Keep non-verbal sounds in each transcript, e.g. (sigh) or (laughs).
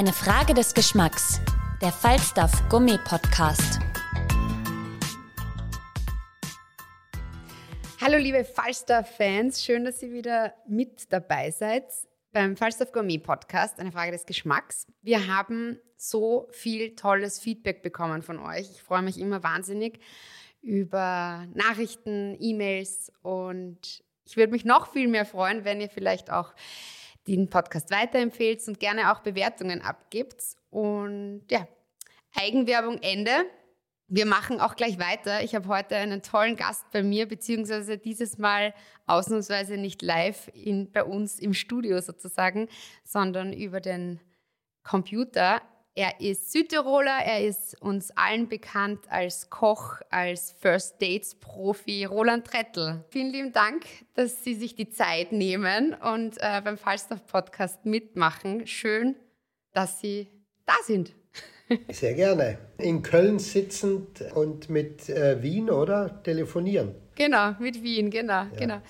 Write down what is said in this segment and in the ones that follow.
Eine Frage des Geschmacks. Der Falstaff Gummi Podcast. Hallo liebe Falstaff-Fans, schön, dass ihr wieder mit dabei seid beim Falstaff Gourmet Podcast, eine Frage des Geschmacks. Wir haben so viel tolles Feedback bekommen von euch. Ich freue mich immer wahnsinnig über Nachrichten, E-Mails und ich würde mich noch viel mehr freuen, wenn ihr vielleicht auch den Podcast weiterempfehlt und gerne auch Bewertungen abgibt. Und ja, Eigenwerbung Ende. Wir machen auch gleich weiter. Ich habe heute einen tollen Gast bei mir, beziehungsweise dieses Mal ausnahmsweise nicht live in, bei uns im Studio sozusagen, sondern über den Computer. Er ist Südtiroler, er ist uns allen bekannt als Koch, als First Dates Profi, Roland Trettl. Vielen lieben Dank, dass Sie sich die Zeit nehmen und äh, beim Falstaff Podcast mitmachen. Schön, dass Sie da sind. (laughs) Sehr gerne. In Köln sitzend und mit äh, Wien, oder? Telefonieren. Genau, mit Wien, genau, ja. genau.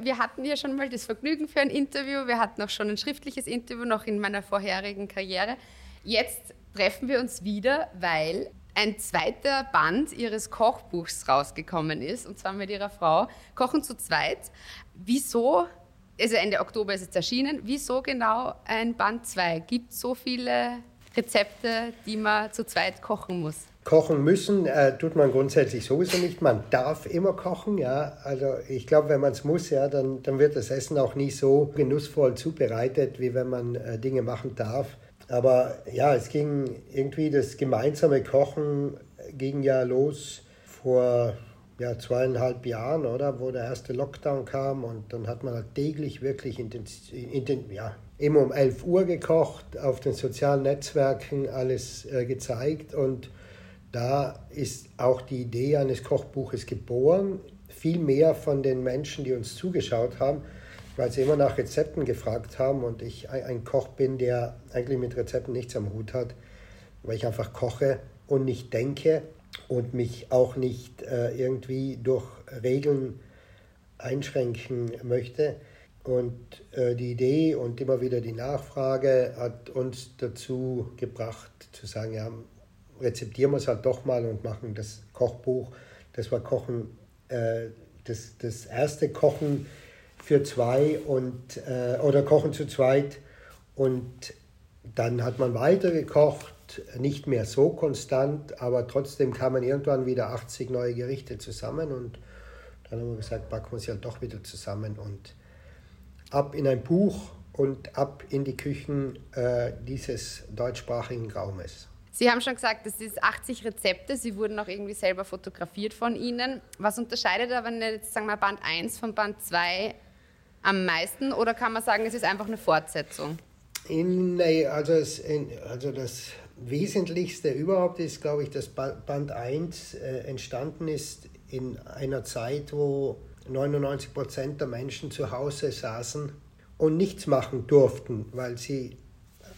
Wir hatten ja schon mal das Vergnügen für ein Interview. Wir hatten auch schon ein schriftliches Interview noch in meiner vorherigen Karriere. Jetzt treffen wir uns wieder, weil ein zweiter Band ihres Kochbuchs rausgekommen ist, und zwar mit ihrer Frau. Kochen zu zweit. Wieso, also Ende Oktober ist es erschienen, wieso genau ein Band 2? Gibt so viele Rezepte, die man zu zweit kochen muss? Kochen müssen äh, tut man grundsätzlich sowieso nicht. Man darf immer kochen, ja. Also ich glaube, wenn man es muss, ja, dann, dann wird das Essen auch nie so genussvoll zubereitet, wie wenn man äh, Dinge machen darf. Aber ja, es ging irgendwie das gemeinsame Kochen ging ja los vor ja, zweieinhalb Jahren, oder? Wo der erste Lockdown kam und dann hat man halt täglich wirklich intensiv, ja, immer um 11 Uhr gekocht, auf den sozialen Netzwerken alles äh, gezeigt und da ist auch die Idee eines Kochbuches geboren. Viel mehr von den Menschen, die uns zugeschaut haben, weil sie immer nach Rezepten gefragt haben und ich ein Koch bin, der eigentlich mit Rezepten nichts am Hut hat, weil ich einfach koche und nicht denke und mich auch nicht äh, irgendwie durch Regeln einschränken möchte. Und äh, die Idee und immer wieder die Nachfrage hat uns dazu gebracht zu sagen, ja, rezeptieren wir es halt doch mal und machen das Kochbuch. Das war Kochen, äh, das, das erste Kochen für zwei und, äh, oder Kochen zu zweit. Und dann hat man weiter gekocht, nicht mehr so konstant, aber trotzdem kamen irgendwann wieder 80 neue Gerichte zusammen und dann haben wir gesagt, packen wir sie halt doch wieder zusammen und ab in ein Buch und ab in die Küchen äh, dieses deutschsprachigen Raumes. Sie haben schon gesagt, das ist 80 Rezepte. Sie wurden auch irgendwie selber fotografiert von Ihnen. Was unterscheidet aber jetzt, sagen wir, Band 1 von Band 2 am meisten? Oder kann man sagen, es ist einfach eine Fortsetzung? In, nee, also, also das Wesentlichste überhaupt ist, glaube ich, dass Band 1 äh, entstanden ist in einer Zeit, wo 99 Prozent der Menschen zu Hause saßen und nichts machen durften, weil sie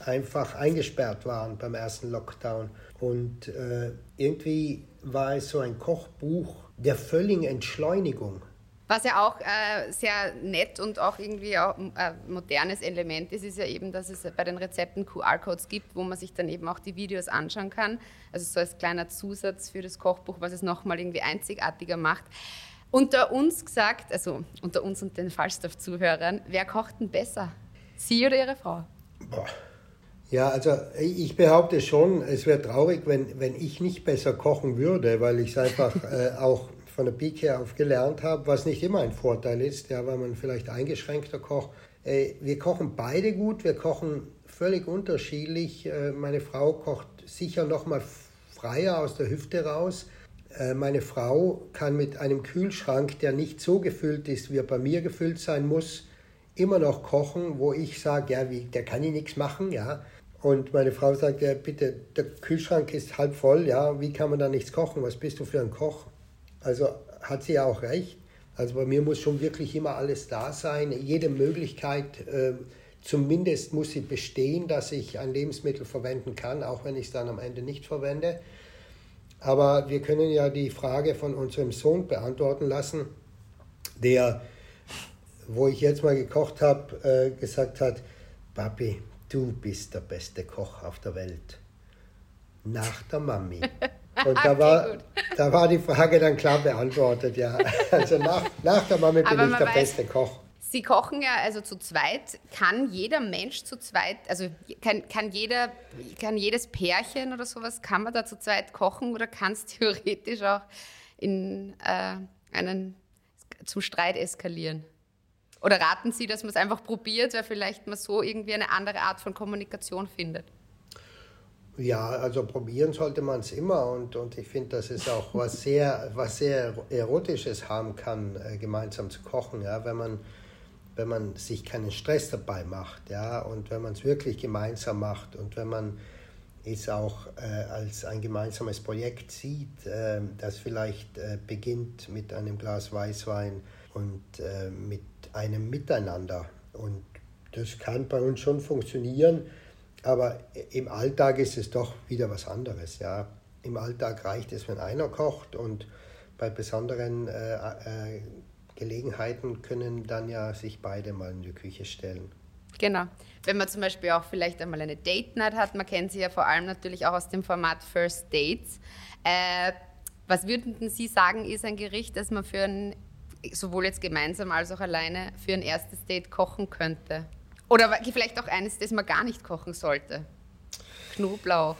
einfach eingesperrt waren beim ersten Lockdown. Und äh, irgendwie war es so ein Kochbuch der völligen Entschleunigung. Was ja auch äh, sehr nett und auch irgendwie auch ein äh, modernes Element ist, ist ja eben, dass es bei den Rezepten QR-Codes gibt, wo man sich dann eben auch die Videos anschauen kann. Also so als kleiner Zusatz für das Kochbuch, was es nochmal irgendwie einzigartiger macht. Unter uns gesagt, also unter uns und den Falstaff-Zuhörern, wer kocht denn besser? Sie oder Ihre Frau? Boah. Ja, also ich behaupte schon, es wäre traurig, wenn, wenn ich nicht besser kochen würde, weil ich es einfach (laughs) äh, auch von der Pike auf gelernt habe, was nicht immer ein Vorteil ist, ja, weil man vielleicht eingeschränkter kocht. Äh, wir kochen beide gut, wir kochen völlig unterschiedlich. Äh, meine Frau kocht sicher noch mal freier aus der Hüfte raus Äh, meine Frau kann mit einem Kühlschrank, der nicht so gefüllt ist, wie er bei mir gefüllt sein muss, immer noch kochen, wo ich sage, ja, wie, der kann ich nichts machen, ja. Und meine Frau sagt, ja, bitte, der Kühlschrank ist halb voll, ja, wie kann man da nichts kochen? Was bist du für ein Koch? Also hat sie ja auch recht. Also bei mir muss schon wirklich immer alles da sein. Jede Möglichkeit, äh, zumindest muss sie bestehen, dass ich ein Lebensmittel verwenden kann, auch wenn ich es dann am Ende nicht verwende. Aber wir können ja die Frage von unserem Sohn beantworten lassen, der, wo ich jetzt mal gekocht habe, äh, gesagt hat, Papi, du bist der beste Koch auf der Welt. Nach der Mami. (laughs) Und da, (laughs) war, da war die Frage dann klar beantwortet, ja. (laughs) Also nach, nach der Mami bin ich der weiß, beste Koch. Sie kochen ja also zu zweit. Kann jeder Mensch zu zweit, also kann, kann, jeder, kann jedes Pärchen oder sowas, kann man da zu zweit kochen oder kann es (laughs) theoretisch auch in äh, einen zum Streit eskalieren? Oder raten Sie, dass man es einfach probiert, weil vielleicht man so irgendwie eine andere Art von Kommunikation findet? Ja, also probieren sollte man es immer und, und ich finde, dass es auch was (laughs) sehr, was sehr Erotisches haben kann, äh, gemeinsam zu kochen, ja, wenn man, wenn man sich keinen Stress dabei macht, ja, und wenn man es wirklich gemeinsam macht und wenn man es auch äh, als ein gemeinsames Projekt sieht, äh, das vielleicht äh, beginnt mit einem Glas Weißwein und äh, mit einem Miteinander. Und das kann bei uns schon funktionieren aber im Alltag ist es doch wieder was anderes. Ja. Im Alltag reicht es, wenn einer kocht und bei besonderen äh, äh, Gelegenheiten können dann ja sich beide mal in die Küche stellen. Genau. Wenn man zum Beispiel auch vielleicht einmal eine Date Night hat, man kennt sie ja vor allem natürlich auch aus dem Format First Dates. Äh, was würden Sie sagen, ist ein Gericht, das man für ein, sowohl jetzt gemeinsam als auch alleine für ein erstes Date kochen könnte? Oder vielleicht auch eines, das man gar nicht kochen sollte. Knoblauch.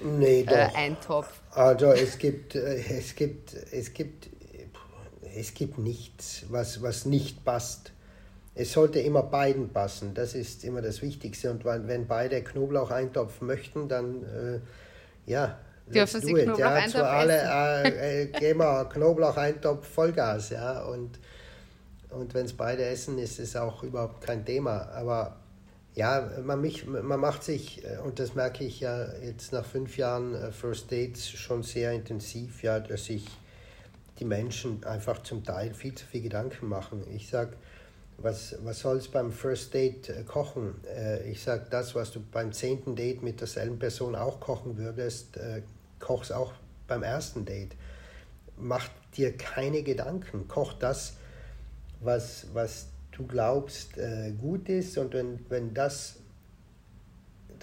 Nee, äh, doch. Äh, Eintopf. Also es gibt, äh, es gibt, es gibt, es gibt nichts, was, was nicht passt. Es sollte immer beiden passen. Das ist immer das Wichtigste. Und wenn beide Knoblauch-Eintopf möchten, dann äh, ja, dürfen sie Knoblauch-Eintopf ja, alle äh, äh, gehen wir Knoblauch-Eintopf Vollgas, ja und und wenn es beide essen, ist es auch überhaupt kein Thema. Aber ja, man, mich, man macht sich, äh, und das merke ich ja jetzt nach fünf Jahren äh, First Dates schon sehr intensiv, ja, dass sich die Menschen einfach zum Teil viel zu viel Gedanken machen. Ich sage, was, was soll es beim First Date äh, kochen? ich sage, das, was du beim zehnten Date mit derselben Person auch kochen würdest, koch es auch beim ersten Date. Mach dir keine Gedanken. Koch das, was, was du glaubst äh, gut ist und wenn, wenn das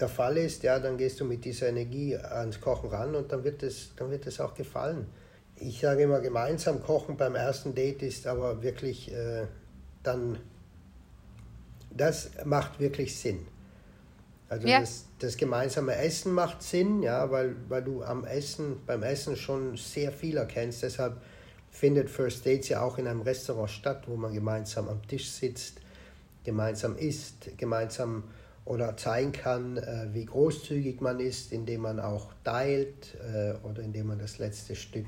der Fall ist, ja, dann gehst du mit dieser Energie ans Kochen ran und dann wird es, dann wird es auch gefallen. Ich sage immer, gemeinsam kochen beim ersten Date ist aber wirklich äh, dann, das macht wirklich Sinn. Also ja. das, das, gemeinsame Essen macht Sinn, ja, weil, weil du am Essen, beim Essen schon sehr viel erkennst. Deshalb findet First Dates ja auch in einem Restaurant statt, wo man gemeinsam am Tisch sitzt, gemeinsam isst, gemeinsam oder zeigen kann, äh, wie großzügig man ist, indem man auch teilt äh, oder indem man das letzte Stück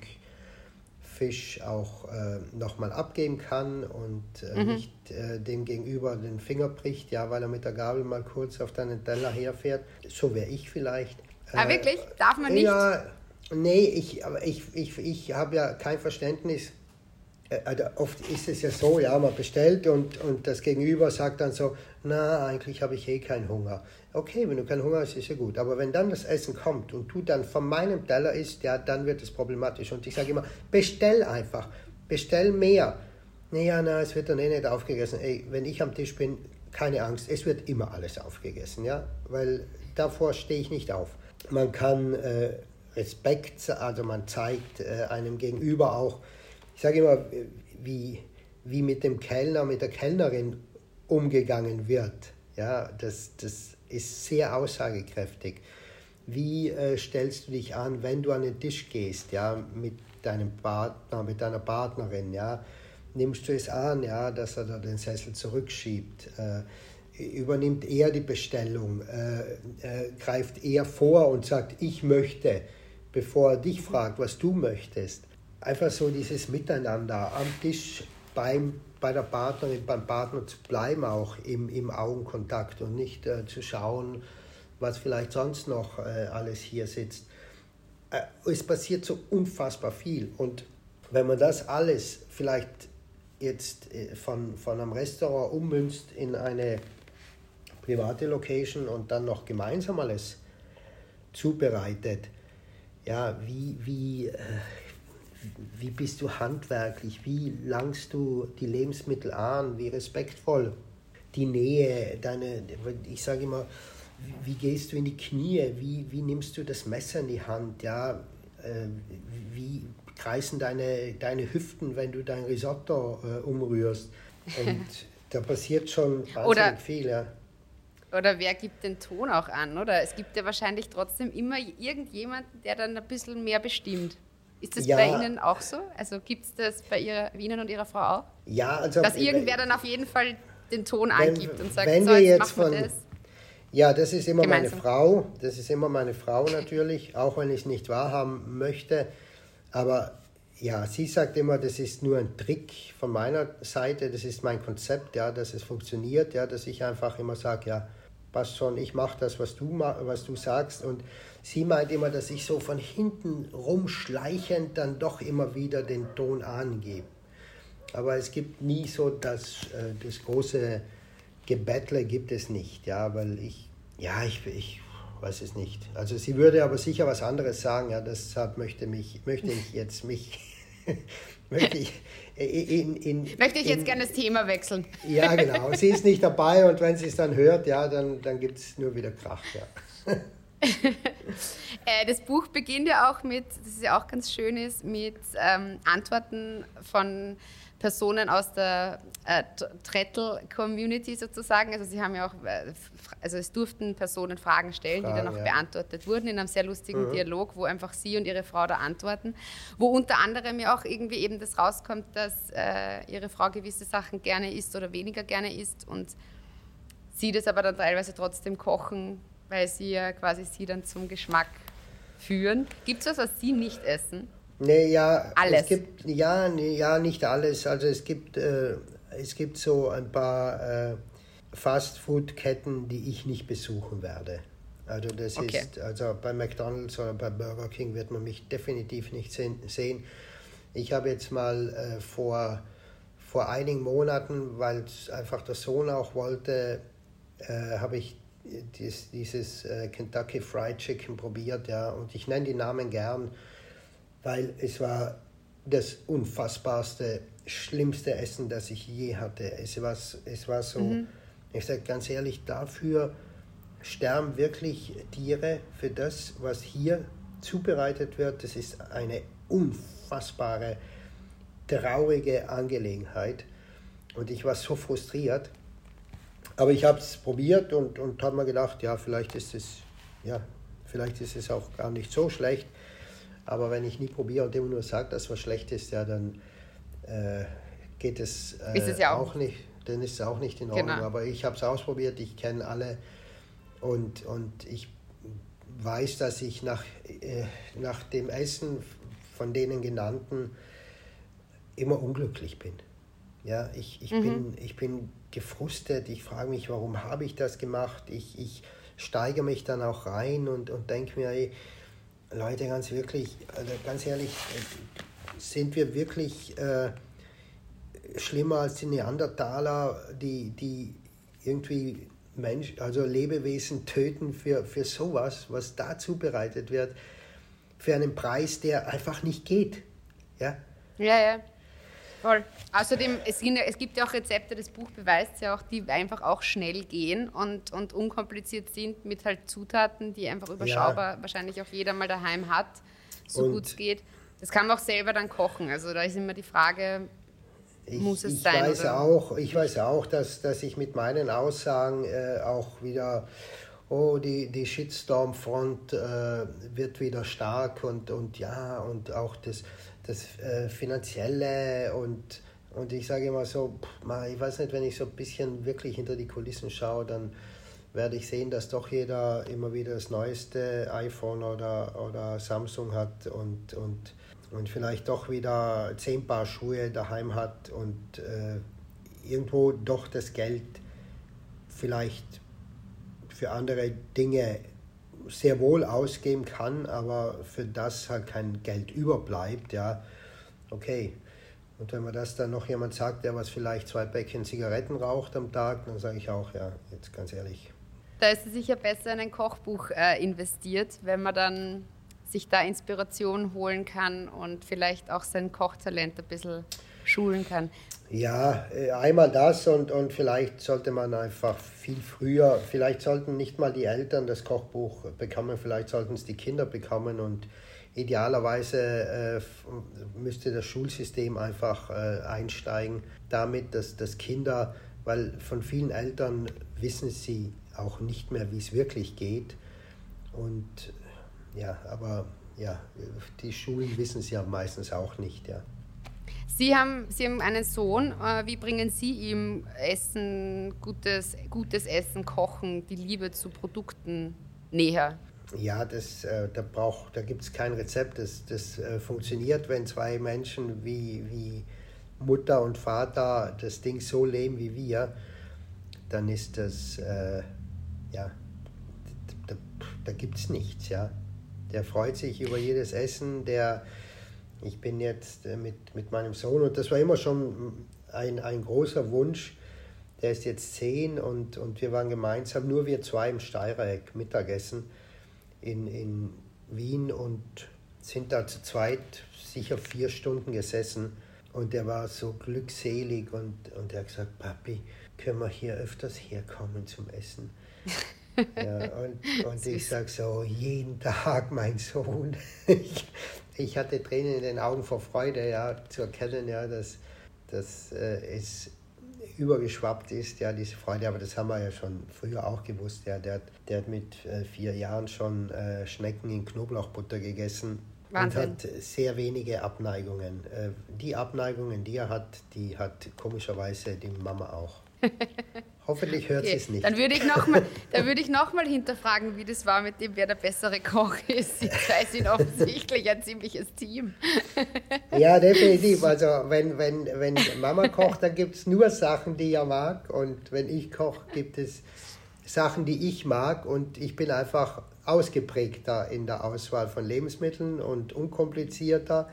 Fisch auch äh, nochmal abgeben kann und äh, mhm. nicht äh, dem Gegenüber den Finger bricht, ja, weil er mit der Gabel mal kurz auf deinen Teller herfährt. So wäre ich vielleicht. Ah, wirklich? Darf man nicht? Ja, Nee, ich, ich, ich, ich habe ja kein Verständnis. Äh, also oft ist es ja so, ja, man bestellt und, und das Gegenüber sagt dann so, na, eigentlich habe ich eh keinen Hunger. Okay, wenn du keinen Hunger hast, ist ja gut. Aber wenn dann das Essen kommt und du dann von meinem Teller isst, ja, dann wird es problematisch. Und ich sage immer, bestell einfach, bestell mehr. Naja, na, es wird dann eh nicht aufgegessen. Ey, wenn ich am Tisch bin, keine Angst, es wird immer alles aufgegessen, ja, weil davor stehe ich nicht auf. Man kann äh, Respekt, also man zeigt äh, einem gegenüber auch, ich sage immer, wie, wie mit dem Kellner, mit der Kellnerin umgegangen wird. Ja, das, das ist sehr aussagekräftig. Wie äh, stellst du dich an, wenn du an den Tisch gehst, ja, mit deinem Partner, mit deiner Partnerin, ja? Nimmst du es an, ja, dass er da den Sessel zurückschiebt? Äh, übernimmt er die Bestellung? Äh, äh greift er vor und sagt, ich möchte? Bevor er dich fragt, was du möchtest. Einfach so dieses Miteinander am Tisch beim, bei der Partnerin, beim Partner zu bleiben, auch im, im Augenkontakt und nicht äh, zu schauen, was vielleicht sonst noch äh, alles hier sitzt. Äh, es passiert so unfassbar viel. Und wenn man das alles vielleicht jetzt äh, von, von einem Restaurant ummünzt in eine private Location und dann noch gemeinsam alles zubereitet, ja, wie, wie, äh, wie bist du handwerklich, wie langst du die Lebensmittel an, wie respektvoll? Die Nähe, deine, ich sage immer, wie gehst du in die Knie, wie, wie nimmst du das Messer in die Hand, ja, äh, wie kreisen deine, deine Hüften, wenn du dein Risotto äh, umrührst. Und (laughs) da passiert schon wahnsinnig oder, viel, ja. Oder wer gibt den Ton auch an, oder? Es gibt ja wahrscheinlich trotzdem immer irgendjemanden, der dann ein bisschen mehr bestimmt. Ist das ja. bei Ihnen auch so? Also gibt es das bei ihrer, Ihnen und Ihrer Frau auch? Ja, also. Dass irgendwer dann auf jeden Fall den Ton wenn, angibt und sagt, wenn so, jetzt, jetzt von, das. Ja, das ist immer Gemeinsam. meine Frau. Das ist immer meine Frau natürlich, (laughs) auch wenn ich es nicht wahrhaben möchte. Aber ja, sie sagt immer, das ist nur ein Trick von meiner Seite, das ist mein Konzept, ja, dass es funktioniert, ja, dass ich einfach immer sage, ja, passt schon, ich mache das, was du, was du sagst. Und sie meint immer, dass ich so von hinten rumschleichend dann doch immer wieder den Ton angebe. Aber es gibt nie so das, äh, das große Gebettle gibt es nicht, ja, weil ich, ja, ich, ich weiß es nicht. Also sie würde aber sicher was anderes sagen, ja, deshalb möchte, mich, möchte ich jetzt mich, (laughs) möchte ich in, in, Möchte ich jetzt gerne das Thema wechseln. Ja, genau. Sie ist nicht dabei und wenn sie es dann hört, ja, dann, dann gibt es nur wieder Krach. Ja. (laughs) Äh, das Buch beginnt ja auch mit, das ist ja auch ganz schön ist, mit ähm, Antworten von Personen aus der äh, Trettel-Community sozusagen. Also sie haben ja auch, äh, also es durften Personen Fragen stellen, Fragen, die dann auch ja. beantwortet wurden in einem sehr lustigen mhm. Dialog, wo einfach sie und ihre Frau da antworten. Wo unter anderem ja auch irgendwie eben das rauskommt, dass äh, ihre Frau gewisse Sachen gerne isst oder weniger gerne isst und sie das aber dann teilweise trotzdem kochen, weil sie ja quasi sie dann zum Geschmack führen. Gibt es was, was sie nicht essen? Nee, ja, alles. Es gibt, ja, nee, ja, nicht alles. Also es gibt, äh, es gibt so ein paar äh, Fast-Food-Ketten, die ich nicht besuchen werde. Also das okay. ist, also bei McDonald's oder bei Burger King wird man mich definitiv nicht sehen. Ich habe jetzt mal äh, vor, vor einigen Monaten, weil es einfach der Sohn auch wollte, äh, habe ich dies, dieses äh, Kentucky Fried Chicken probiert, ja, und ich nenne die Namen gern weil es war das unfassbarste, schlimmste Essen, das ich je hatte. Es war, es war so, mhm. ich sage ganz ehrlich, dafür sterben wirklich Tiere für das, was hier zubereitet wird. Das ist eine unfassbare, traurige Angelegenheit. Und ich war so frustriert. Aber ich habe es probiert und, und habe mir gedacht, ja, vielleicht ist es, ja, vielleicht ist es auch gar nicht so schlecht. Aber wenn ich nie probiere und immer nur sage, dass was schlecht ist, ja, dann äh, geht es, äh, es ja auch, auch, nicht, dann ist es auch nicht in Ordnung. Genau. Aber ich habe es ausprobiert, ich kenne alle und, und ich weiß, dass ich nach, äh, nach dem Essen von denen genannten immer unglücklich bin. Ja, ich, ich, mhm. bin, ich bin gefrustet, ich frage mich, warum habe ich das gemacht? Ich, ich steige mich dann auch rein und, und denke mir, ey, Leute, ganz wirklich, also ganz ehrlich, sind wir wirklich äh, schlimmer als die Neandertaler, die, die irgendwie Mensch, also Lebewesen töten für, für sowas, was da zubereitet wird, für einen Preis, der einfach nicht geht. Ja, ja. ja. Voll. Außerdem, es, sind, es, gibt ja auch Rezepte, das Buch beweist ja auch, die einfach auch schnell gehen und, und unkompliziert sind mit halt Zutaten, die einfach überschaubar ja. wahrscheinlich auch jeder mal daheim hat, so gut es geht. Das kann man auch selber dann kochen. Also da ist immer die Frage, muss es ich sein? Weiß oder? Auch, ich weiß auch, dass, dass ich mit meinen Aussagen äh, auch wieder oh, die, die Shitstorm-Front äh, wird wieder stark und, und ja, und auch das, das äh, Finanzielle und, und ich sage immer so, pff, ich weiß nicht, wenn ich so ein bisschen wirklich hinter die Kulissen schaue, dann werde ich sehen, dass doch jeder immer wieder das neueste iPhone oder, oder Samsung hat und, und, und vielleicht doch wieder zehn Paar Schuhe daheim hat und äh, irgendwo doch das Geld vielleicht für andere Dinge sehr wohl ausgeben kann, aber für das halt kein Geld überbleibt, ja, okay. Und wenn mir das dann noch jemand sagt, der was vielleicht zwei Päckchen Zigaretten raucht am Tag, dann sage ich auch, ja, jetzt ganz ehrlich. Da ist es sicher besser in ein Kochbuch äh, investiert, wenn man dann sich da Inspiration holen kann und vielleicht auch sein Kochtalent ein bisschen schulen kann. Ja, äh, einmal das und, und vielleicht sollte man einfach viel früher, vielleicht sollten nicht mal die Eltern das Kochbuch bekommen, vielleicht sollten es die Kinder bekommen und idealerweise äh, müsste das Schulsystem einfach äh, einsteigen, damit, dass, dass Kinder, weil von vielen Eltern wissen sie auch nicht mehr, wie es wirklich geht und ja, aber ja, die Schulen wissen es ja meistens auch nicht, ja. Sie haben, Sie haben einen Sohn. Äh, wie bringen Sie ihm Essen, gutes, gutes Essen, Kochen, die Liebe zu Produkten näher? Ja, das, äh, da, braucht, da gibt es kein Rezept. Das, das äh, funktioniert, wenn zwei Menschen wie, wie Mutter und Vater das Ding so leben wie wir, dann ist das, äh, ja, da, da gibt es nichts, ja. Der freut sich über jedes Essen, der ich bin jetzt äh, mit, mit meinem Sohn und das war immer schon ein, ein großer Wunsch. Der ist jetzt zehn und, und wir waren gemeinsam, nur wir zwei im Steirereck Mittagessen in, in Wien und sind da zu zweit sicher vier Stunden gesessen. Und er war so glückselig und, und er hat gesagt, Papi, können wir hier öfters herkommen zum Essen? (laughs) ja, und, und ich sage so, jeden Tag, mein Sohn. (laughs) Ich, ich hatte Tränen in den Augen vor Freude, ja, zu erkennen, ja, dass, dass äh, es übergeschwappt ist, ja, diese Freude, aber das haben wir ja schon früher auch gewusst, ja, der, der hat mit äh, vier Jahren schon äh, Schnecken in Knoblauchbutter gegessen Wahnsinn. und hat sehr wenige Abneigungen. Äh, die Abneigungen, die er hat, die hat komischerweise die Mama auch. (laughs) Hoffentlich hört okay. sie es nicht. Dann würde ich nochmal noch (laughs) hinterfragen, wie das war mit dem, wer der bessere Koch ist. Sie zwei sind offensichtlich ein ziemliches Team. Ja, (laughs) definitiv. Also wenn, wenn, wenn Mama kocht, dann gibt es nur Sachen, die er mag. Und wenn ich koche, gibt es Sachen, die ich mag. Und ich bin einfach ausgeprägter in der Auswahl von Lebensmitteln und unkomplizierter.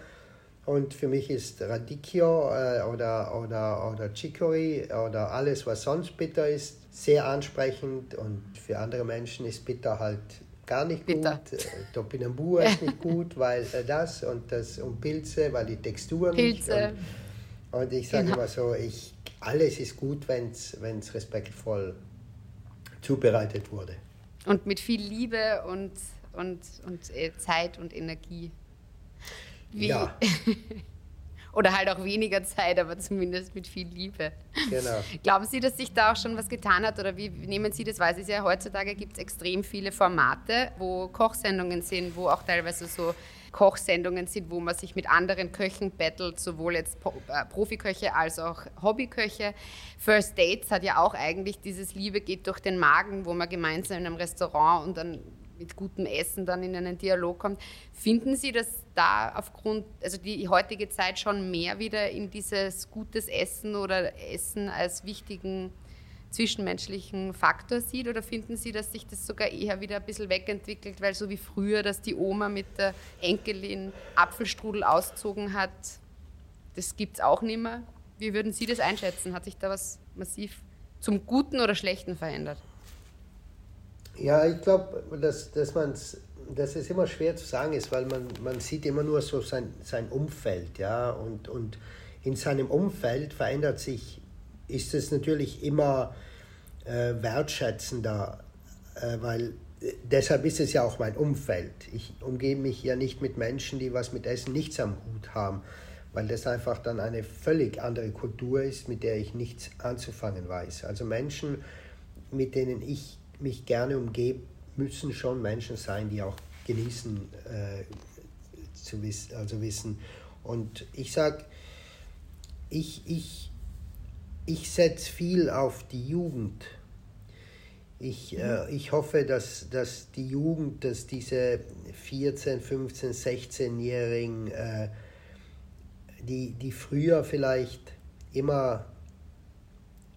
Und für mich ist Radicchio äh, oder, oder, oder Chicory oder alles, was sonst bitter ist, sehr ansprechend. Und für andere Menschen ist bitter halt gar nicht bitter. gut. Äh, Topinambur ist nicht (laughs) gut, weil äh, das und das und Pilze, weil die Textur Pilze. nicht. Und, und ich sage genau. immer so, ich, alles ist gut, wenn es respektvoll zubereitet wurde. Und mit viel Liebe und, und, und äh, Zeit und Energie. Wie, ja. (laughs) Oder halt auch weniger Zeit, aber zumindest mit viel Liebe. Genau. (laughs) Glauben Sie, dass sich da auch schon was getan hat? Oder wie nehmen Sie das? Es ist ja heutzutage gibt es extrem viele Formate, wo Kochsendungen sind, wo auch teilweise so Kochsendungen sind, wo man sich mit anderen Köchen battelt, sowohl jetzt äh, Profiköche als auch Hobbyköche. First Dates hat ja auch eigentlich dieses Liebe geht durch den Magen, wo man gemeinsam in einem Restaurant und dann mit gutem Essen dann in einen Dialog kommt. Finden Sie, dass da aufgrund, also die heutige Zeit schon mehr wieder in dieses gutes Essen oder Essen als wichtigen zwischenmenschlichen Faktor sieht oder finden Sie, dass sich das sogar eher wieder ein bisschen wegentwickelt, weil so wie früher, dass die Oma mit der Enkelin Apfelstrudel ausgezogen hat, das gibt es auch nicht mehr. Wie würden Sie das einschätzen? Hat sich da was massiv zum Guten oder Schlechten verändert? Ja, ich glaube, dass, dass dass es immer schwer zu sagen ist, weil man, man sieht immer nur so sein, sein Umfeld, ja, und, und in seinem Umfeld verändert sich, ist es natürlich immer äh, wertschätzender, äh, weil äh, deshalb ist es ja auch mein Umfeld. Ich umgebe mich ja nicht mit Menschen, die was mit Essen nichts am Hut haben, weil das einfach dann eine völlig andere Kultur ist, mit der ich nichts anzufangen weiß. Also Menschen, mit denen ich mich gerne umgebe, müssen schon Menschen sein, die auch genießen äh, zu wissen, also wissen. Und ich sage, ich, ich, ich setze viel auf die Jugend. Ich, äh, ich hoffe, dass, dass die Jugend, dass diese 14, 15, 16-Jährigen, äh, die, die früher vielleicht immer,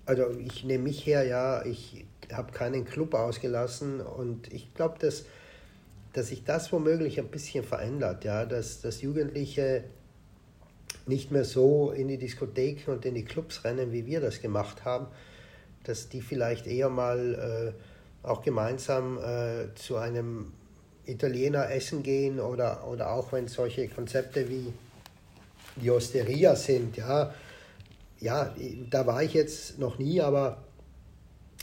also ich nehme mich her, ja, ich habe keinen Club ausgelassen und ich glaube, dass, dass sich das womöglich ein bisschen verändert, ja, dass, dass Jugendliche nicht mehr so in die Diskotheken und in die Clubs rennen, wie wir das gemacht haben, dass die vielleicht eher mal äh, auch gemeinsam äh, zu einem Italiener essen gehen oder, oder auch wenn solche Konzepte wie die Osteria sind, ja, ja, da war ich jetzt noch nie, aber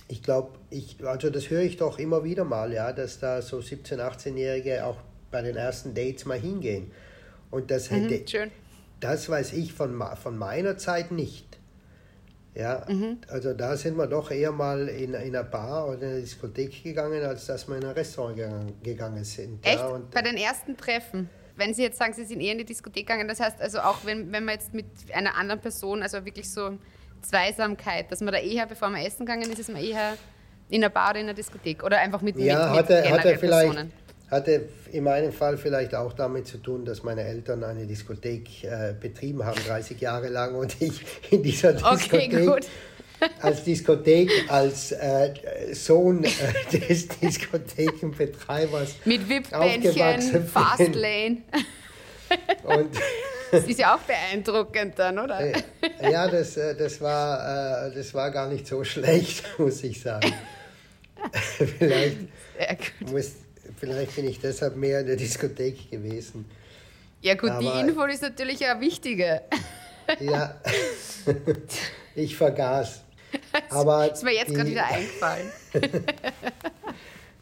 ich glaube, ich, also das höre ich doch immer wieder mal, ja, dass da so 17-, 18-Jährige auch bei den ersten Dates mal hingehen. Und das hätte, mhm, schön. das weiß ich von, von meiner Zeit nicht. Ja, mhm. also da sind wir doch eher mal in, in einer Bar oder in einer Diskothek gegangen, als dass wir in ein Restaurant gegangen, gegangen sind. Echt? Ja, und, Bei den ersten Treffen? Wenn Sie jetzt sagen, Sie sind eher in die Diskothek gegangen, das heißt also auch, wenn, wenn man jetzt mit einer anderen Person, also wirklich so Zweisamkeit, dass man da eher, bevor man essen gegangen ist, ist man eher in einer Bar oder in einer Diskothek oder einfach mit, ja, mit, mit hatte, hatte vielleicht, Personen. Hatte in meinem Fall vielleicht auch damit zu tun, dass meine Eltern eine Diskothek äh, betrieben haben, 30 Jahre lang, und ich in dieser Diskothek okay, als Diskothek, als äh, Sohn äh, des (laughs) Diskothekenbetreibers mit Wippbändchen, Fastlane. Und (laughs) das ist ja auch beeindruckend dann, oder? Ja, das, äh, das, war, äh, das war gar nicht so (laughs) schlecht, muss ich sagen. (laughs) vielleicht, muss, vielleicht bin ich deshalb mehr in der Diskothek gewesen. Ja gut, Aber, die Info ist natürlich ja wichtige. ja, (laughs) ich vergaß. Aber ist mir jetzt gerade wieder eingefallen.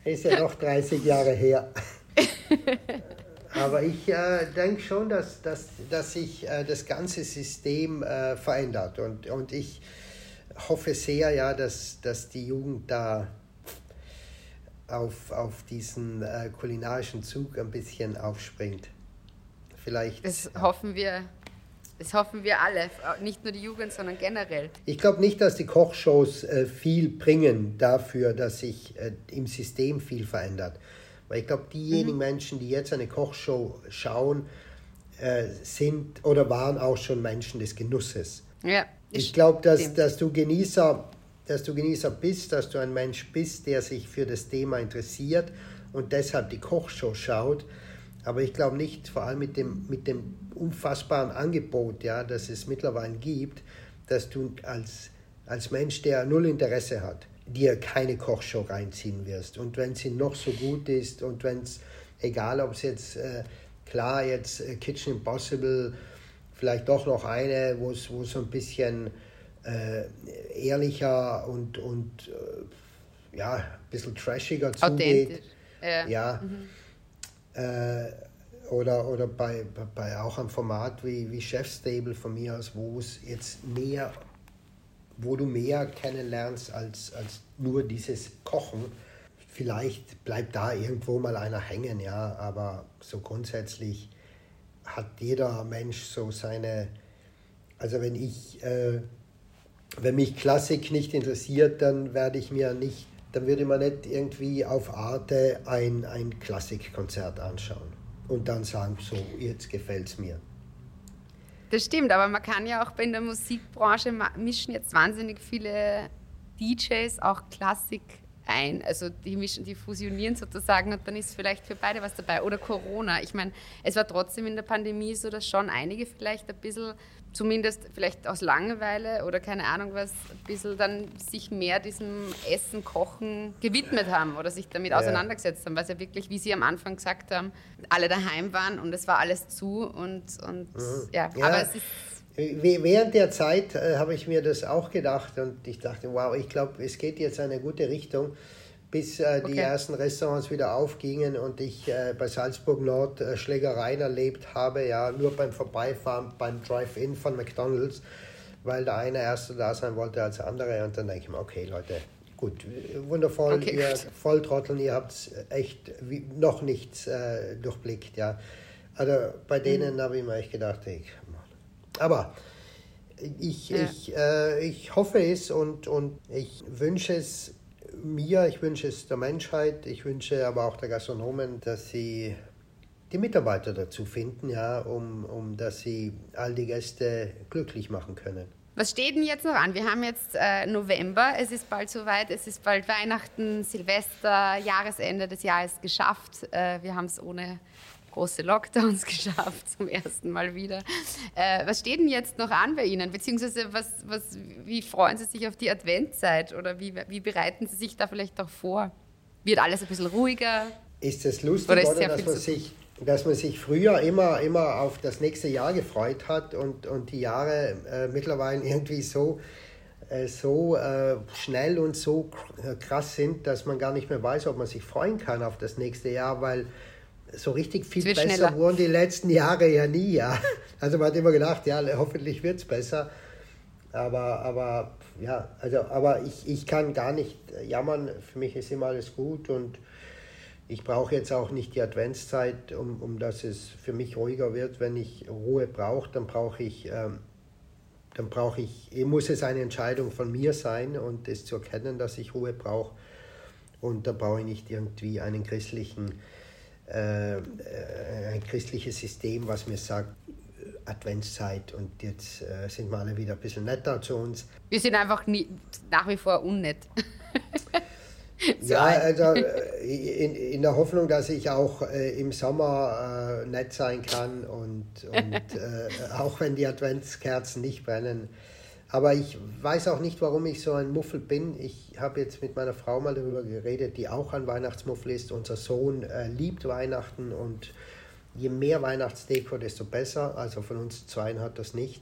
ist ja noch 30 Jahre her. Aber ich äh, denke schon, dass, dass, dass sich äh, das ganze System äh, verändert. Und, und ich hoffe sehr, ja, dass, dass die Jugend da auf, auf diesen äh, kulinarischen Zug ein bisschen aufspringt. Vielleicht. Das ja. hoffen wir. Das hoffen wir alle, nicht nur die Jugend, sondern generell. Ich glaube nicht, dass die Kochshows äh, viel bringen dafür, dass sich äh, im System viel verändert. Weil ich glaube, diejenigen mhm. Menschen, die jetzt eine Kochshow schauen, äh, sind oder waren auch schon Menschen des Genusses. Ja, ich glaube, dass, dass, du Genießer, dass du Genießer bist, dass du ein Mensch bist, der sich für das Thema interessiert und deshalb die Kochshow schaut. Aber ich glaube nicht, vor allem mit dem, mit dem unfassbaren Angebot, ja, das es mittlerweile gibt, dass du als, als Mensch, der null Interesse hat, dir keine Kochshow reinziehen wirst. Und wenn sie noch so gut ist und wenn es, egal ob es jetzt, äh, klar, jetzt äh, Kitchen Impossible, vielleicht doch noch eine, wo es so ein bisschen äh, ehrlicher und, und äh, ja, ein bisschen trashiger zugeht. Ja. ja. Mhm. Äh, oder oder bei, bei auch einem Format wie, wie Chef Stable von mir aus, wo es jetzt mehr wo du mehr kennenlernst als, als nur dieses Kochen. Vielleicht bleibt da irgendwo mal einer hängen, ja, aber so grundsätzlich hat jeder Mensch so seine, also wenn ich, äh, wenn mich Klassik nicht interessiert, dann werde ich mir nicht, dann würde man nicht irgendwie auf Arte ein, ein Klassikkonzert anschauen und dann sagen, so, jetzt gefällt es mir. Das stimmt, aber man kann ja auch in der Musikbranche mischen jetzt wahnsinnig viele DJs auch Klassik ein. Also die mischen, die fusionieren sozusagen und dann ist vielleicht für beide was dabei. Oder Corona. Ich meine, es war trotzdem in der Pandemie so, dass schon einige vielleicht ein bisschen, zumindest vielleicht aus Langeweile oder keine Ahnung was, ein bisschen dann sich mehr diesem Essen, Kochen gewidmet haben oder sich damit ja. auseinandergesetzt haben, weil es ja wirklich, wie Sie am Anfang gesagt haben, alle daheim waren und es war alles zu und, und mhm. ja. ja, aber es ist Während der Zeit äh, habe ich mir das auch gedacht und ich dachte, wow, ich glaube, es geht jetzt eine gute Richtung, bis äh, die okay. ersten Restaurants wieder aufgingen und ich äh, bei Salzburg Nord äh, Schlägereien erlebt habe, ja, nur beim Vorbeifahren, beim Drive-In von McDonalds, weil der eine erste da sein wollte als der andere und dann denke ich mir, okay, Leute, gut, wundervoll, okay, ihr. Volltrotteln, ihr habt echt noch nichts äh, durchblickt, ja. Also bei denen mhm. habe ich mir echt gedacht, ich aber ich, ja. ich, äh, ich hoffe es und, und ich wünsche es mir, ich wünsche es der Menschheit, ich wünsche aber auch der Gastronomen, dass sie die Mitarbeiter dazu finden, ja, um, um dass sie all die Gäste glücklich machen können. Was steht denn jetzt noch an? Wir haben jetzt äh, November, es ist bald soweit, es ist bald Weihnachten, Silvester, Jahresende des Jahres geschafft. Äh, wir haben es ohne große Lockdowns (laughs) geschafft, zum ersten Mal wieder. Äh, was steht denn jetzt noch an bei Ihnen? Beziehungsweise was, was, wie freuen Sie sich auf die Adventzeit oder wie, wie bereiten Sie sich da vielleicht auch vor? Wird alles ein bisschen ruhiger? Ist es lustig, oder, oder dass man sich dass man sich früher immer, immer auf das nächste Jahr gefreut hat und, und die Jahre äh, mittlerweile irgendwie so, äh, so äh, schnell und so krass sind, dass man gar nicht mehr weiß, ob man sich freuen kann auf das nächste Jahr, weil so richtig viel besser schneller. wurden die letzten Jahre ja nie. Ja. (laughs) Also man hat immer gedacht, ja, hoffentlich wird es besser. Aber, aber ja, also, aber ich, ich kann gar nicht jammern. Für mich ist immer alles gut und ich brauche jetzt auch nicht die Adventszeit, um, um dass es für mich ruhiger wird. Wenn ich Ruhe brauche, dann brauche ich, ähm, dann brauche ich, muss es eine Entscheidung von mir sein und es zu erkennen, dass ich Ruhe brauche. Und da brauche ich nicht irgendwie einen christlichen, äh, ein christliches System, was mir sagt, Adventszeit und jetzt äh, sind wir alle wieder ein bisschen netter zu uns. Wir sind einfach nie, nach wie vor unnett. so ja, also äh, in, in, der Hoffnung, dass ich auch äh, im Sommer äh, nett sein kann und, und (laughs) äh, auch wenn die Adventskerzen nicht brennen. Aber ich weiß auch nicht, warum ich so ein Muffel bin. Ich habe jetzt mit meiner Frau mal darüber geredet, die auch ein Weihnachtsmuffel ist. Unser Sohn äh, liebt Weihnachten und je mehr Weihnachtsdeko, desto besser. Also von uns zweien hat das nicht.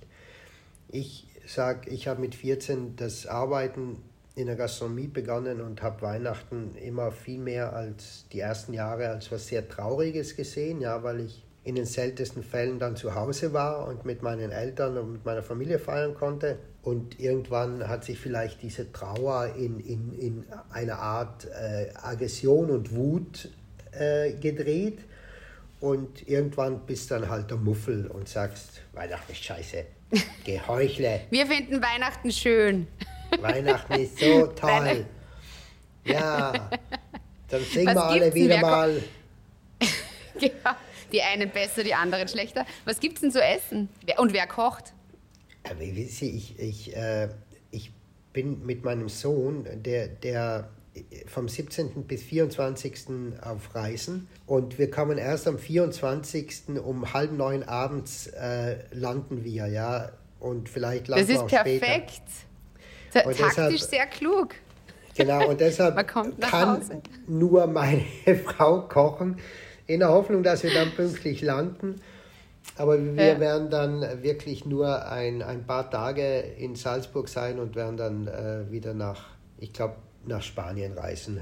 Ich sage, ich habe mit 14 das Arbeiten in der Gastronomie begonnen und habe Weihnachten immer viel mehr als die ersten Jahre als was sehr Trauriges gesehen, ja, weil ich in den seltensten Fällen dann zu Hause war und mit meinen Eltern und mit meiner Familie feiern konnte. Und irgendwann hat sich vielleicht diese Trauer in, in, in eine Art äh, Aggression und Wut äh, gedreht. Und irgendwann bist dann halt der Muffel und sagst, Weihnachten ist scheiße, (laughs) Geheuchle. Wir finden Weihnachten schön. Weihnachten ist so (laughs) toll. Ja, dann singen wir alle wieder mal. (laughs) ja, die einen besser, die anderen schlechter. Was gibt es denn zu essen? Und wer kocht? Aber ich, ich, äh, ich bin mit meinem Sohn, der, der vom 17. bis 24. auf Reisen und wir kommen erst am 24. um halb neun abends äh, landen wir, ja, und vielleicht landen wir auch später. Das ist perfekt. Taktisch deshalb, sehr klug. Genau, und deshalb (laughs) kann Hause. nur meine (laughs) Frau kochen, in der Hoffnung, dass wir dann pünktlich landen. Aber wir ja. werden dann wirklich nur ein, ein paar Tage in Salzburg sein und werden dann äh, wieder nach, ich glaube, nach Spanien reisen.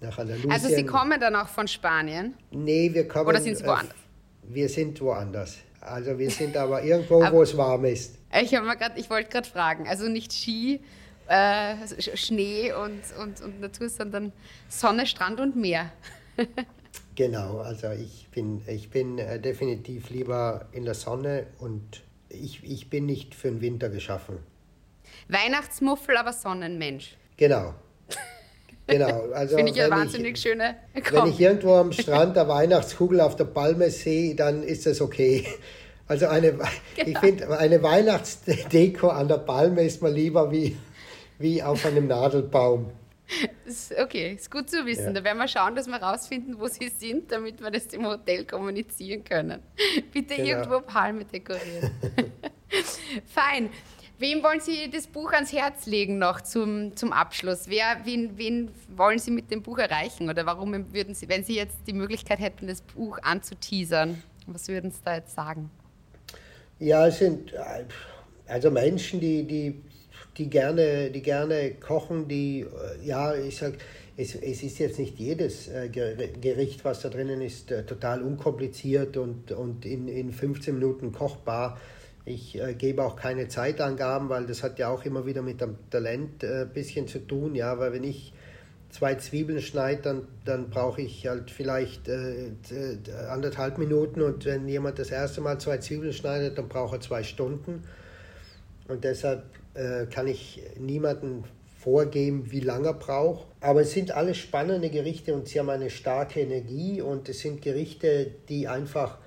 Nach Andalusien. Also Sie kommen dann auch von Spanien? Nee, wir kommen... Oder sind Sie woanders? Äh, wir sind woanders. Also wir sind aber irgendwo, (laughs) aber, wo es warm ist. Ich, ich wollte gerade fragen, also nicht Ski, äh, Schnee und, und, und Natur, sondern Sonne, Strand und Meer. (laughs) genau, also ich bin, ich bin äh, definitiv lieber in der Sonne und ich, ich bin nicht für den Winter geschaffen. Weihnachtsmuffel, aber Sonnenmensch. Genau. Genau, (laughs) also finde ich eine wahnsinnig ich, schöne Kombi. Wenn ich irgendwo am Strand der Weihnachtskugel auf der Palme sehe, dann ist das okay. Also eine, genau. ich finde, eine Weihnachtsdeko an der Palme ist mir lieber wie wie auf einem Nadelbaum. (laughs) Okay, ist gut zu wissen. Ja. Da werden wir schauen, dass wir rausfinden, wo sie sind, damit wir das im Hotel kommunizieren können. (laughs) Bitte genau. irgendwo Palme dekorieren. (laughs) Fein. Wem wollen Sie das Buch ans Herz legen noch zum, zum Abschluss? Wer, wen, wen wollen Sie mit dem Buch erreichen? Oder warum würden Sie, wenn Sie jetzt die Möglichkeit hätten, das Buch anzuteasern, was würden Sie da jetzt sagen? Ja, es sind äh, also Menschen, die, die die gerne, die gerne kochen, die, äh, ja, ich sag, es, es ist jetzt nicht jedes äh, Gericht, was da drinnen ist, äh, total unkompliziert und, und in, in 15 Minuten kochbar. Ich äh, gebe auch keine Zeitangaben, weil das hat ja auch immer wieder mit dem Talent ein äh, bisschen zu tun, ja, weil wenn ich zwei Zwiebeln schneide, dann, dann brauche ich halt vielleicht äh, anderthalb Minuten und wenn jemand das erste Mal zwei Zwiebeln schneidet, dann braucht er zwei Stunden. Und deshalb äh, kann ich niemanden vorgeben, wie lange er braucht. Aber es sind alles spannende Gerichte und sie haben eine starke Energie und es sind Gerichte, die einfach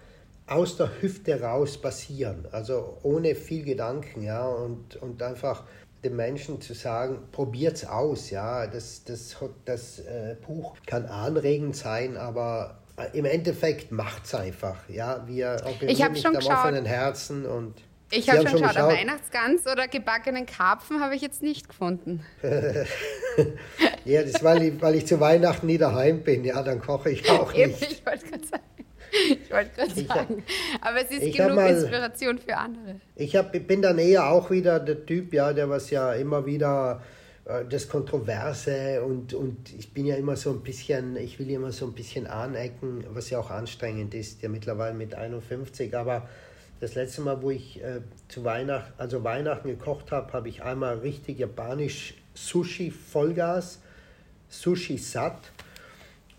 aus der Hüfte raus passieren, also ohne viel Gedanken, ja, und, und einfach den Menschen zu sagen, probiert's aus, ja, das, das, das äh, Buch kann anregend sein, aber äh, im Endeffekt macht's einfach, ja, wir operieren mit dem offenen Herzen und ich habe schon, schon geschaut, Weihnachtsgans oder gebackenen Karpfen habe ich jetzt nicht gefunden. (laughs) ja, das weil ich, weil ich zu Weihnachten nie daheim bin, ja, dann koche ich auch nicht. ich wollte gerade sagen. Ich wollte gerade sagen. Aber es ist genug mal, Inspiration für andere. Ich hab, bin dann eher auch wieder der Typ, ja, der was ja immer wieder äh, das Kontroverse und, und ich bin ja immer so ein bisschen, ich will immer so ein bisschen anecken, was ja auch anstrengend ist, ja mittlerweile mit 51, aber das letzte Mal, wo ich äh, zu Weihnachten, also Weihnachten gekocht habe, habe ich einmal richtig japanisch Sushi Vollgas, Sushi satt.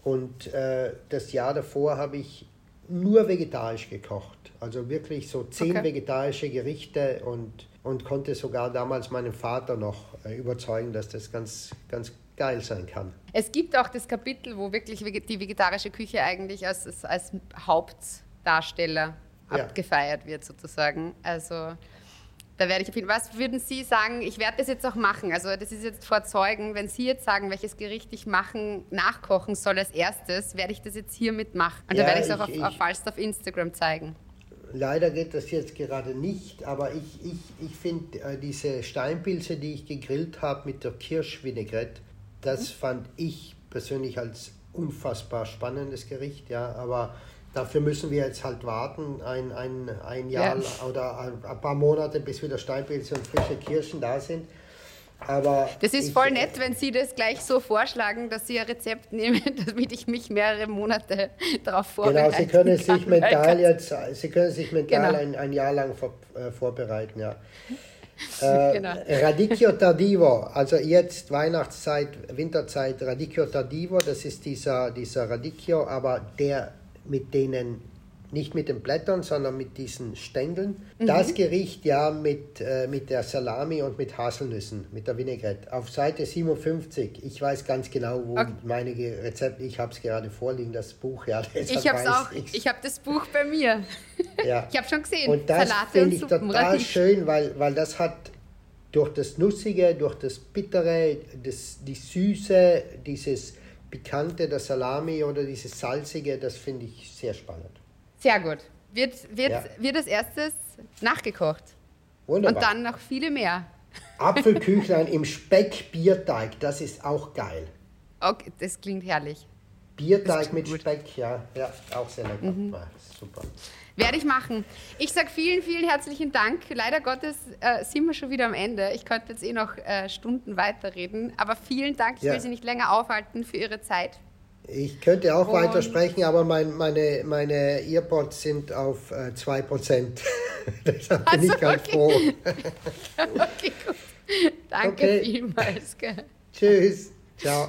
Und äh, das Jahr davor habe ich nur vegetarisch gekocht. Also wirklich so zehn okay. vegetarische Gerichte und, und konnte sogar damals meinen Vater noch äh, überzeugen, dass das ganz, ganz geil sein kann. Es gibt auch das Kapitel, wo wirklich die vegetarische Küche eigentlich als, als Hauptdarsteller ja. abgefeiert wird sozusagen. Also da werde ich auf jeden Fall, was würden Sie sagen, ich werde das jetzt auch machen, also das ist jetzt vor Zeugen, wenn Sie jetzt sagen, welches Gericht ich machen, nachkochen soll als erstes, werde ich das jetzt hier mitmachen. Und ja, da werde ich es auch ich, auf, auf auf Instagram zeigen. Leider geht das jetzt gerade nicht, aber ich, ich, ich finde äh, diese Steinpilze, die ich gegrillt habe mit der Kirschvinaigrette, das mhm. fand ich persönlich als unfassbar spannendes Gericht, ja, aber Dafür müssen wir jetzt halt warten, ein, ein, ein Jahr ja. oder ein, paar Monate, bis wieder Steinpilze und frische Kirschen da sind. Aber das ist ich, voll nett, wenn Sie das gleich so vorschlagen, dass Sie ein Rezept nehmen, (laughs) damit ich mich mehrere Monate darauf vorbereiten Genau, Sie können kann, sich mental jetzt, Sie können sich mental genau. ein, ein Jahr lang vor, äh, vorbereiten, ja. (laughs) Äh, genau. Radicchio Tardivo, also jetzt Weihnachtszeit, Winterzeit, Radicchio Tardivo, das ist dieser, dieser Radicchio, aber der mit denen, nicht mit den Blättern, sondern mit diesen Stängeln. Mhm. Das Gericht ja mit, äh, mit der Salami und mit Haselnüssen, mit der Vinaigrette. Auf Seite 57, ich weiß ganz genau, wo okay. meine Rezepte, ich habe es gerade vorliegen, das Buch. Ja, (laughs) ich habe auch, ich's. ich habe das Buch bei mir. Ja. (laughs) Ich habe schon gesehen, und das finde ich Suppen, total Radich. schön, weil, weil das hat durch das Nussige, durch das Bittere, das, die Süße, dieses Pikante, der Salami oder dieses Salzige, das finde ich sehr spannend. Sehr gut. Wird, wird, ja. wird als erstes nachgekocht. Wunderbar. Und dann noch viele mehr. (laughs) Apfelküchlein im Speck-Bierteig, das ist auch geil. Okay, das klingt herrlich. Bierteig mit gut. Speck, ja, ja, auch sehr lecker. Mhm. Ja, super. Werde ich machen. Ich sage vielen, vielen herzlichen Dank. Leider Gottes äh, sind wir schon wieder am Ende. Ich könnte jetzt eh noch äh, Stunden weiterreden. Aber vielen Dank. Ich ja. will Sie nicht länger aufhalten für Ihre Zeit. Ich könnte auch Und weitersprechen, aber mein, meine, meine Earpods sind auf äh, 2%. (laughs) Deshalb bin also, ich ganz okay. froh. (laughs) okay, gut. Danke okay. vielmals. Tschüss. Ciao.